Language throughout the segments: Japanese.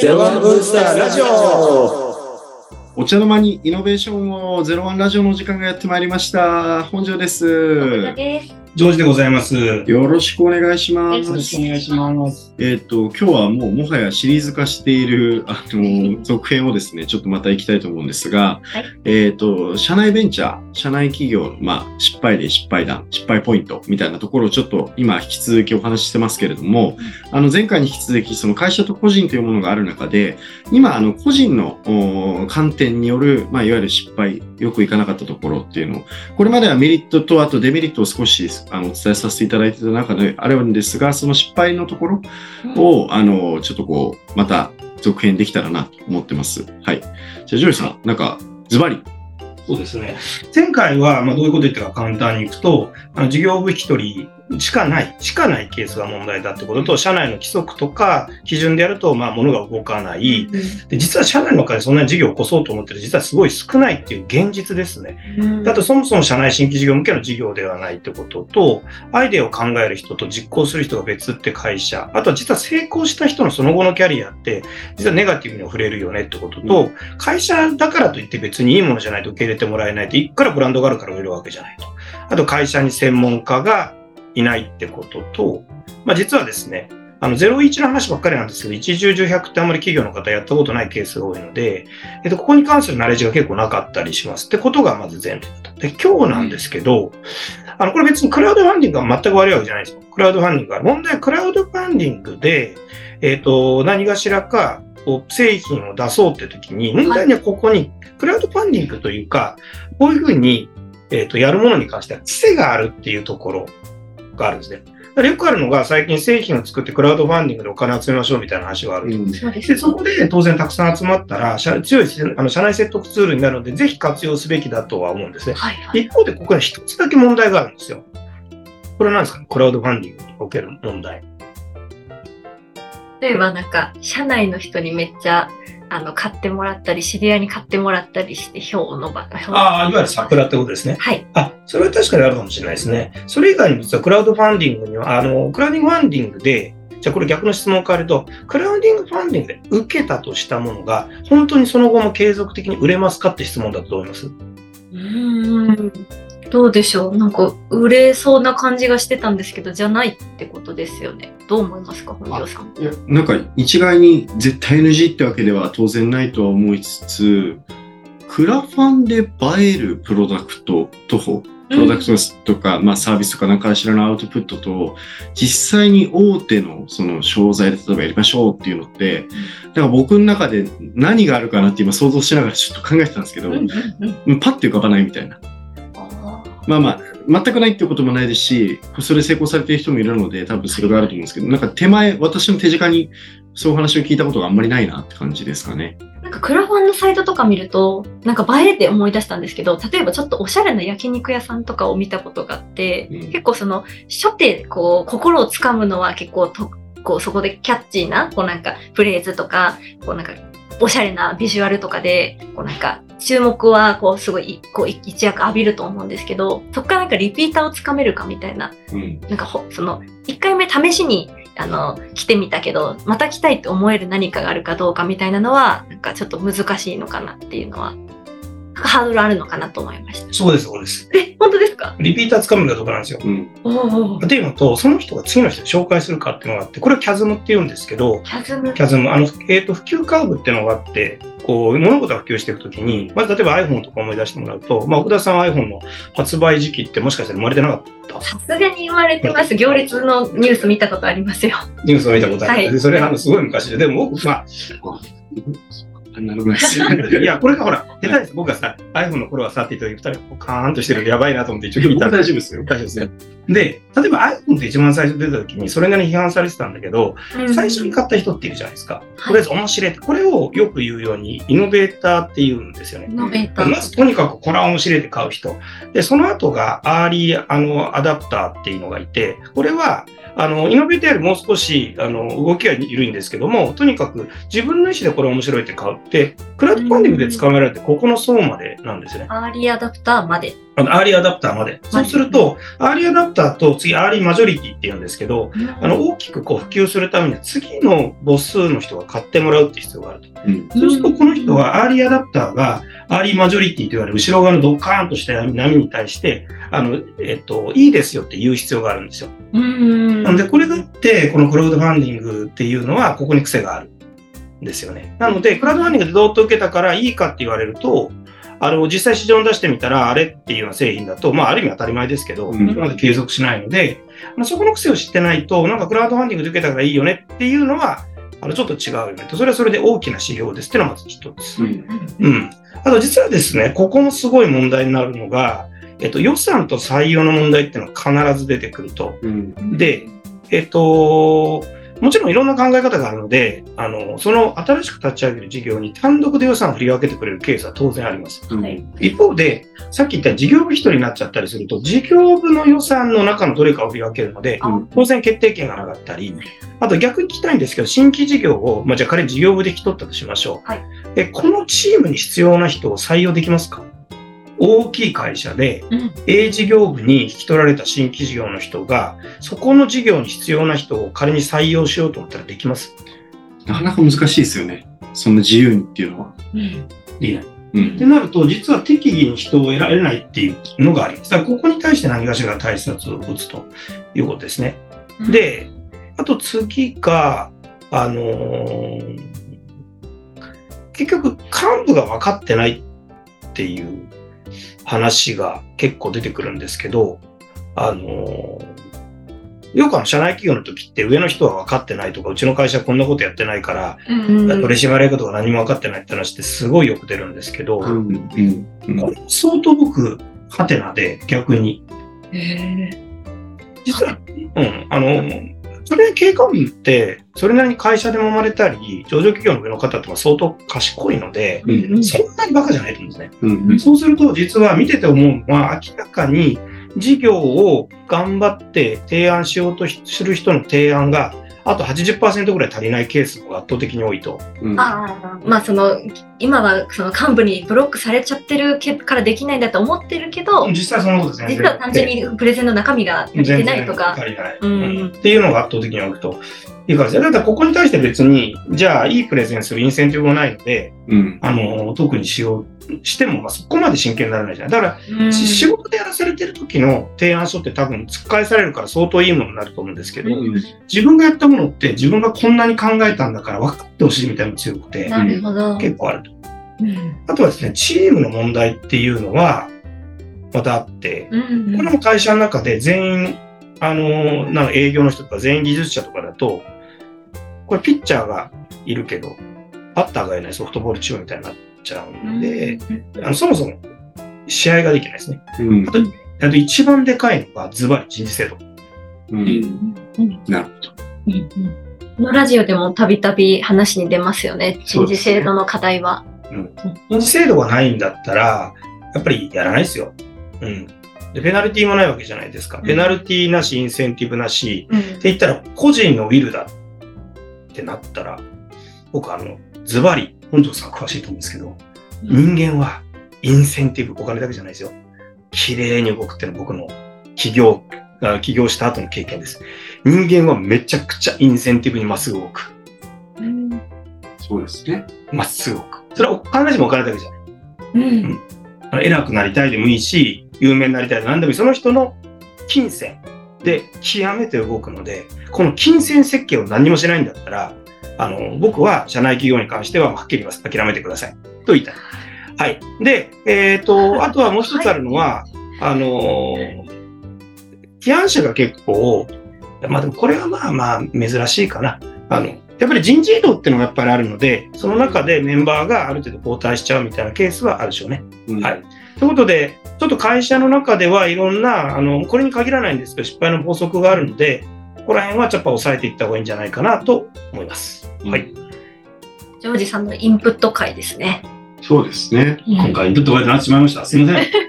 ゼロワンブースターラジオお茶の間にイノベーションをゼロワンラジオの時間がやってまいりました。本庄です。ジョージでございます。よよろしくお願いします。ろしくお願いします。えっ、と、今日はもうもはやシリーズ化している、あの、続編をですね、ちょっとまた行きたいと思うんですが、はいえっ、と、社内ベンチャー、社内企業の、まあ、失敗例、失敗談、失敗ポイントみたいなところをちょっと今引き続きお話ししてますけれども、あの、前回に引き続き、その会社と個人というものがある中で、今、あの、個人のお観点による、まあ、いわゆる失敗、よくいかなかったところっていうのを、これまではメリットと、あとデメリットを少し、あの、お伝えさせていただいてた中であるんですが、その失敗のところを、あの、ちょっとこう、また続編できたらなと思ってます。はい。じゃあ、ジョージさん、なんか、ズバリ。そうですね。前回は、まあ、どういうこと言ったか簡単にいくと、あの事業部引き取りしかない、しかないケースが問題だってことと、社内の規則とか基準でやると、まあ、物が動かない。で、実は社内の中でそんなに事業を起こそうと思ってる、実はすごい少ないっていう現実ですね。だとそもそも社内新規事業向けの事業ではないってことと、アイデアを考える人と実行する人が別って会社、あとは実は成功した人のその後のキャリアって、実はネガティブに触れるよねってことと、会社だからといって別にいいものじゃないと受け入れてもらえないと、いくらブランドがあるから売れるわけじゃないと。あと会社に専門家がいないってことと、まあ実はですね、あの、01の話ばっかりなんですけど、一重重百ってあんまり企業の方やったことないケースが多いので、えっと、ここに関するナレッジが結構なかったりしますってことがまず前提だと。で、今日なんですけど、あの、これ別にクラウドファンディングが全く悪いわけじゃないですよ。クラウドファンディングが。問題はクラウドファンディングで、えっと、何がしらか、こう製品を出そうって時に、問題にはここに、クラウドファンディングというか、こういうふうに、えっと、やるものに関しては、癖があるっていうところがあるんですね。よくあるのが、最近製品を作ってクラウドファンディングでお金集めましょうみたいな話がある。そうですで、そこで当然たくさん集まったら、社強いあの社内説得ツールになるので、ぜひ活用すべきだとは思うんですね。はいはい。一方で、ここに一つだけ問題があるんですよ。これは何ですか？ねクラウドファンディングにおける問題。例えばなんか、社内の人にめっちゃ、あの、買ってもらったり、知り合いに買ってもらったりして、票を伸ば、ああ、いわゆる桜ってことですね。はい。あ、それは確かにあるかもしれないですね。それ以外に実はクラウドファンディングには、あの、クラウドファンディングで、じゃあこれ逆の質問を変えると、クラウディングファンディングで受けたとしたものが、本当にその後も継続的に売れますかって質問だと思います。うーん。どうでしょう？なんか、売れそうな感じがしてたんですけど、じゃないってことですよね。どう思いますか、本庄さん？いや、なんか一概に絶対 NG ってわけでは当然ないとは思いつつ、クラファンで映えるプロダクトと、プロダクトとか、まあサービスとか何かしらのアウトプットと、実際に大手のその商材で例えばやりましょうっていうのって、だから僕の中で何があるかなって今想像しながらちょっと考えてたんですけど、うんうんうんパッて浮かばないみたいな。あまあまあ、全くないっていうこともないですし、それで成功されてる人もいるので、多分それがあると思うんですけど、なんか手前、私の手近にそういう話を聞いたことがあんまりないなって感じですかね。ーなんかクラファンのサイトとか見ると、なんか映えて思い出したんですけど、例えばちょっとおしゃれな焼肉屋さんとかを見たことがあって、うん結構その、初手、こう、心をつかむのは結構と、こう、そこでキャッチーな、こうなんか、フレーズとか、こうなんか、おしゃれなビジュアルとかで、こうなんか、注目は、こう、すごい、こう、一躍浴びると思うんですけど、そこからなんかリピーターをつかめるかみたいな、うん。なんかほ、その、一回目試しに、あの、来てみたけど、また来たいって思える何かがあるかどうかみたいなのは、なんかちょっと難しいのかなっていうのは、ハードルあるのかなと思いました。そうです、そうです。え、本当ですか？リピーターつかむかどうかなんですよ。うん。っていうのと、その人が次の人に紹介するかっていうのがあって、これはキャズムって言うんですけど、キャズム。キャズム、あの、えっ、と、普及カーブっていうのがあって、こう、物事が普及していくときに、まず例えば iPhone とか思い出してもらうと、まあ、奥田さんは iPhone の発売時期ってもしかしたら生まれてなかったさすがに言われてます。行列のニュース見たことありますよ。ニュースを見たことある。はいでそれあの、すごい昔で、でも僕、まあ、なるほどです。いや、これがほら、下手です。僕がさ、iPhone の頃はさって言った時、二人こうカーンとしてるんでやばいなと思って一応聞いたん大丈夫ですよ。大丈夫ですね。で、例えば iPhone って一番最初出た時にそれなりに批判されてたんだけど、最初に買った人っているじゃないですか。とりあえず面白いって。これをよく言うように、イノベーターって言うんですよねイ。ノベーター。まずとにかくこれは面白いって買う人。で、その後がアーリーあのアダプターっていうのがいて、これはあの、イノベーターよりもう少し、あの、動きは緩いんですけども、とにかく自分の意思でこれ面白いって買うで、クラウドファンディングで捕まえられて、ここの層までなんですね。アーリーアダプターまで。あのアーリーアダプターまで。そうすると、アーリーアダプターと次、アーリーマジョリティって言うんですけど、あの、大きくこう普及するためには、次の母数の人が買ってもらうって必要があると。うんそうすると、この人は、アーリーアダプターが、アーリーマジョリティと言われる後ろ側のドカーンとした波に対して、あの、えっと、いいですよって言う必要があるんですよ。うん。なので、これがあって、このクラウドファンディングっていうのは、ここに癖があるんですよね。なので、クラウドファンディングでどうっと受けたからいいかって言われると、あの、実際市場に出してみたら、あれっていうような製品だと、まあ、ある意味当たり前ですけど、うんまで継続しないので、あのそこの癖を知ってないと、なんかクラウドファンディングで受けたからいいよねっていうのは、あの、ちょっと違うよねと。それはそれで大きな指標ですっていうのがまず一つ。うんうん。あと実はですね、ここもすごい問題になるのが、えっと、予算と採用の問題っていうのは必ず出てくると。うんで、えっと、もちろんいろんな考え方があるので、あの、その新しく立ち上げる事業に単独で予算を振り分けてくれるケースは当然あります。うん。はい。一方で、さっき言った事業部一人になっちゃったりすると、事業部の予算の中のどれかを振り分けるので、うん。当然決定権がなかったり、あと逆に聞きたいんですけど、新規事業を、まあ、じゃあ仮に事業部で引き取ったとしましょう。はい。えこのチームに必要な人を採用できますか？大きい会社で、うん A 事業部に引き取られた新規事業の人が、そこの事業に必要な人を仮に採用しようと思ったらできます？なかなか難しいですよね。そんな自由にっていうのは。うんできない。うんってなると、実は適宜に人を選べないっていうのがあります。だからここに対して何かしらが対策を打つということですね。で、あと次が、あのー結局幹部が分かってないっていう話が結構出てくるんですけど、あのーよくあの社内企業の時って上の人は分かってないとか、うちの会社こんなことやってないから、うん。うん取締役とか何も分かってないって話ってすごいよく出るんですけど、うんうん相当僕、ハテナで逆に。へ実は、うん、あの、それ経過部って、それなりに会社でも生まれたり、上場企業の上の方ってのは相当賢いので、うんそんなにバカじゃないと思うんですね。うんうんそうすると、実は見てて思うのは、明らかに事業を頑張って提案しようとする人の提案が、あと80%ぐらい足りないケースが圧倒的に多いと。うんああ、まあその、今はその幹部にブロックされちゃってるけからできないんだと思ってるけど、実際そのことですね。実は単純にプレゼンの中身が足りてないとか。足りない。うんうんっていうのが圧倒的に多くという感じで。だからここに対して別に、じゃあいいプレゼンするインセンティブもないので、うんあの、特にしよう、しても、まあ、そこまで真剣にならないじゃない。だから、うんし仕事でやらされてる時の提案書って多分突っ返されるから相当いいものになると思うんですけど、うん自分がやったものって自分がこんなに考えたんだから分かってほしいみたいなのが強くて、なるほど。結構あると。うんあとはですね、チームの問題っていうのは、またあって、うんこれも会社の中で全員、あの、なんか営業の人とか全員技術者とかだと、これピッチャーがいるけど、バッターがいないソフトボールチームみたいになっちゃうんで、あのそもそも試合ができないですね。うん。あと、あと一番でかいのがズバリ人事制度。うん。うん。なるほど。このラジオでもたびたび話に出ますよね。人事制度の課題は。人事制度がないん。だったら、やっぱりやらないですよ。うん。で、ペナルティもないわけじゃないですか。ペナルティなし、インセンティブなし、うん。って言ったら、個人のウィルだってなったら、僕あの、ズバリ、本庄さん詳しいと思うんですけど、人間はインセンティブ、お金だけじゃないですよ。綺麗に動くっていうのは僕の起業、あ起業した後の経験です。人間はめちゃくちゃインセンティブにまっすぐ動く。うんそうですね。まっすぐ動く。それは必ずしもお金だけじゃない。うんあの偉くなりたいでもいいし、有名になりたいでも何でもいい。その人の金銭で極めて動くので、この金銭設計を何にもしないんだったら、あの、僕は社内企業に関してははっきり言います。諦めてください。と言いたい。はい。で、えっ、と、あとはもう一つあるのは、あの、起案者が結構、まあでもこれはまあまあ珍しいかな。あの、やっぱり人事異動っていうのがやっぱりあるので、その中でメンバーがある程度交代しちゃうみたいなケースはあるでしょうね。うんはい。ということで、ちょっと会社の中ではいろんな、あの、これに限らないんですけど、失敗の法則があるので、ここら辺はやっぱ抑えていった方がいいんじゃないかなと思います。はい。ジョージさんのインプット会ですね。そうですね。今回インプットが出なってしまいました。すいません。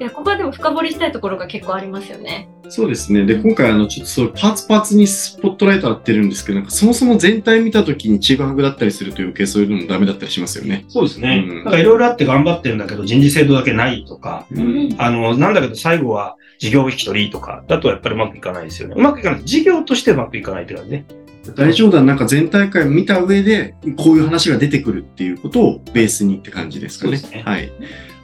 いや、ここはでも深掘りしたいところが結構ありますよね。そうですね。で、今回、あの、ちょっとそう、パーツパーツにスポットライト当てるんですけど、なんかそもそも全体見たときにちぐはぐだったりすると余計そういうのもダメだったりしますよね。そうですね。うんなんかいろいろあって頑張ってるんだけど、人事制度だけないとか、うんあの、なんだけど最後は事業部引き取りとか、だとやっぱりうまくいかないですよね。うまくいかない。事業としてうまくいかないって感じね。大丈夫だ、なんか全大会を見た上で、こういう話が出てくるっていうことをベースにって感じですかね。そうですねはい。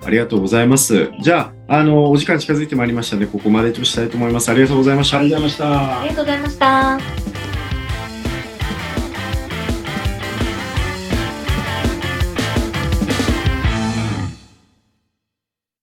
ありがとうございます。じゃあ、あの、お時間近づいてまいりましたので、ここまでとしたいと思います。ありがとうございましたあ。りがとうございましたあり。がとうございました。